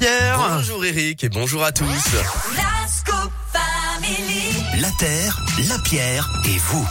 Pierre. Bonjour Eric et bonjour à tous. La Scoop Family. La terre, la pierre et vous.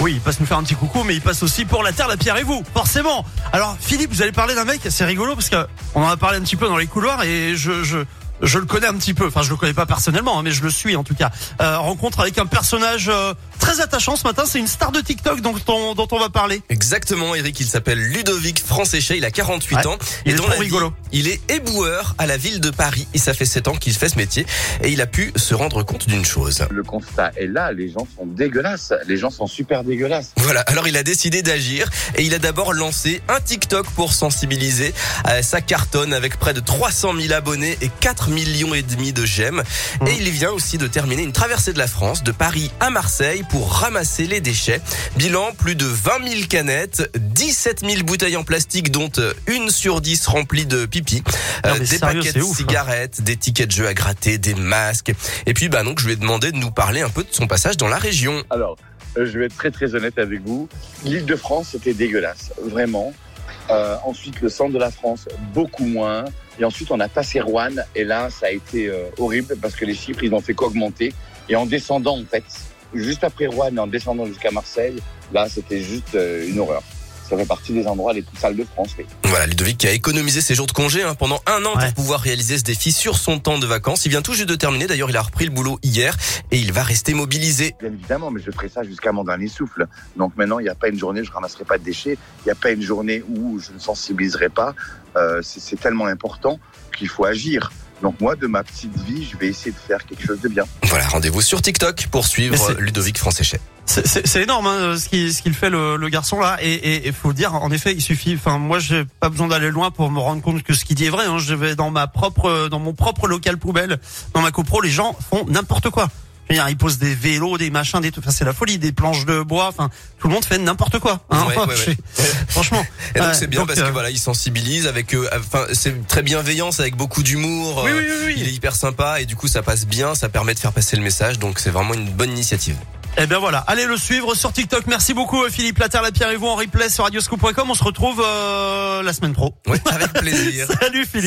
Oui, il passe nous faire un petit coucou, mais il passe aussi pour la terre, la pierre et vous, forcément. Alors Philippe, vous allez parler d'un mec, c'est rigolo parce que on en a parlé un petit peu dans les couloirs et je je je le connais un petit peu. Enfin, je le connais pas personnellement, hein, mais je le suis en tout cas. Euh, rencontre avec un personnage euh, très attachant ce matin. C'est une star de TikTok dont on, dont on va parler. Exactement Eric, il s'appelle Ludovic Francéchet, il a 48 Ouais, ans. il est dans trop la vie, rigolo. il est éboueur à la ville de Paris et ça fait 7 ans qu'il fait ce métier et il a pu se rendre compte d'une chose. Le constat est là, les gens sont dégueulasses. Les gens sont super dégueulasses. Voilà, alors il a décidé d'agir et il a d'abord lancé un TikTok pour sensibiliser. Euh, ça cartonne avec près de 300 000 abonnés et 4 millions et demi de. Mmh. Et il vient aussi de terminer une traversée de la France, de Paris à Marseille, pour ramasser les déchets. Bilan, plus de 20 000 canettes, 17 000 bouteilles en plastique, dont euh, une sur 10 remplies de pipi, Non, euh, des sérieux, paquets de ouf. cigarettes, des tickets de jeux à gratter, des masques. Et puis, bah donc, je lui ai demandé de nous parler un peu de son passage dans la région. Alors, euh, je vais être très très honnête avec vous. L'île de France, c'était dégueulasse, vraiment. Euh, ensuite, le centre de la France, beaucoup moins. Et ensuite, on a passé Rouen. Et là, ça a été euh, horrible parce que les chiffres, ils n'ont fait qu'augmenter. Et en descendant, en fait, juste après Rouen et en descendant jusqu'à Marseille, là, c'était juste euh, une horreur. Ça fait partie des endroits les plus sales de France. oui. Voilà, Ludovic qui a économisé ses jours de congé hein, pendant un an Ouais. pour pouvoir réaliser ce défi sur son temps de vacances. Il vient tout juste de terminer. D'ailleurs, il a repris le boulot hier et il va rester mobilisé. Bien évidemment, mais je ferai ça jusqu'à mon dernier souffle. Donc maintenant, il n'y a pas une journée où je ramasserai pas de déchets. Il n'y a pas une journée où je ne sensibiliserai pas. Euh, c'est c'est tellement important qu'il faut agir. Donc moi, de ma petite vie, je vais essayer de faire quelque chose de bien. Voilà, rendez-vous sur TikTok pour suivre Ludovic Francéchet. C'est- C'est c'est énorme hein, ce qu'il ce fait le, le garçon là et il faut dire en effet il suffit enfin moi j'ai pas besoin d'aller loin pour me rendre compte que ce qu'il dit est vrai hein. je vais dans ma propre dans mon propre local poubelle dans ma copro les gens font n'importe quoi ils posent des vélos des machins des trucs enfin c'est la folie des planches de bois enfin tout le monde fait n'importe quoi hein. Ouais, ouais, ouais. franchement Et donc c'est bien donc, parce que euh, voilà, il sensibilise avec, euh, enfin c'est très bienveillant, c'est avec beaucoup d'humour. Oui, euh, oui, oui, oui. Il est hyper sympa et du coup ça passe bien, ça permet de faire passer le message. Donc c'est vraiment une bonne initiative. Eh bien voilà, allez le suivre sur TikTok. Merci beaucoup Philippe Laterre, la Pierre et vous en replay sur radioscoop.com. On se retrouve euh, la semaine pro. Ouais, avec plaisir. Salut Philippe.